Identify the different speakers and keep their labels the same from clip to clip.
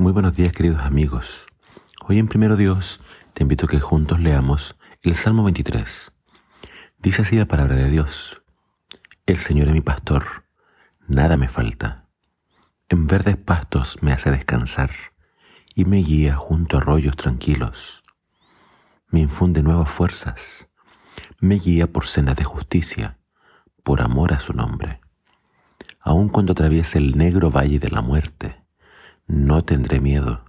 Speaker 1: Muy buenos días queridos amigos. Hoy en Primero Dios te invito a que juntos leamos el Salmo 23. Dice así la palabra de Dios. El Señor es mi pastor, nada me falta. En verdes pastos me hace descansar y me guía junto a arroyos tranquilos. Me infunde nuevas fuerzas, me guía por sendas de justicia, por amor a su nombre. Aun cuando atraviese el negro valle de la muerte, no tendré miedo,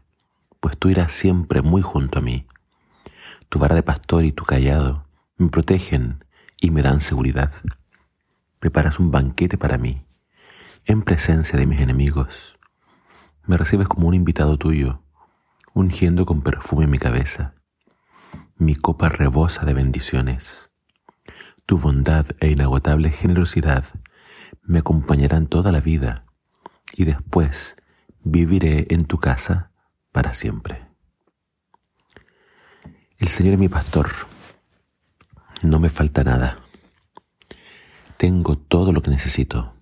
Speaker 1: pues tú irás siempre muy junto a mí. Tu vara de pastor y tu callado me protegen y me dan seguridad. Preparas un banquete para mí, en presencia de mis enemigos. Me recibes como un invitado tuyo, ungiendo con perfume mi cabeza. Mi copa rebosa de bendiciones. Tu bondad e inagotable generosidad me acompañarán toda la vida y después viviré en tu casa para siempre. El Señor es mi pastor, no me falta nada. Tengo todo lo que necesito.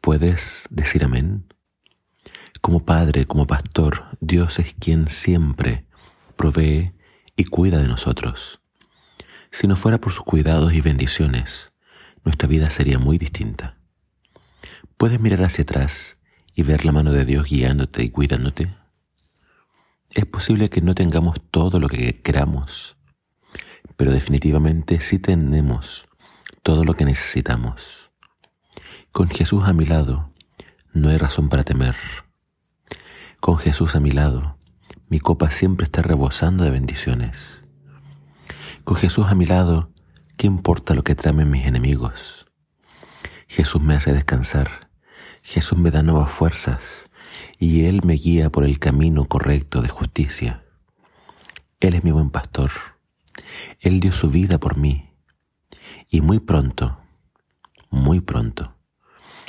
Speaker 1: ¿Puedes decir amén? Como Padre, como Pastor, Dios es quien siempre provee y cuida de nosotros. Si no fuera por sus cuidados y bendiciones, nuestra vida sería muy distinta. Puedes mirar hacia atrás y ver la mano de Dios guiándote y cuidándote? Es posible que no tengamos todo lo que queramos, pero definitivamente sí tenemos todo lo que necesitamos. Con Jesús a mi lado, no hay razón para temer. Con Jesús a mi lado, mi copa siempre está rebosando de bendiciones. Con Jesús a mi lado, ¿qué importa lo que tramen mis enemigos? Jesús me hace descansar Jesús me da nuevas fuerzas y Él me guía por el camino correcto de justicia. Él es mi buen pastor. Él dio su vida por mí. Y muy pronto, muy pronto,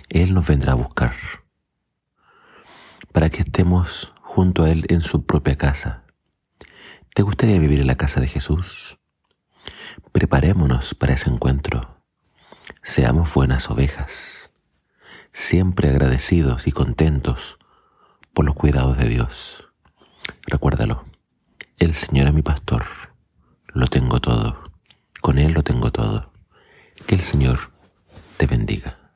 Speaker 1: Él nos vendrá a buscar para que estemos junto a Él en su propia casa. ¿Te gustaría vivir en la casa de Jesús? Preparémonos para ese encuentro. Seamos buenas ovejas siempre agradecidos y contentos por los cuidados de Dios. Recuérdalo, el Señor es mi pastor, lo tengo todo, con Él lo tengo todo. Que el Señor te bendiga.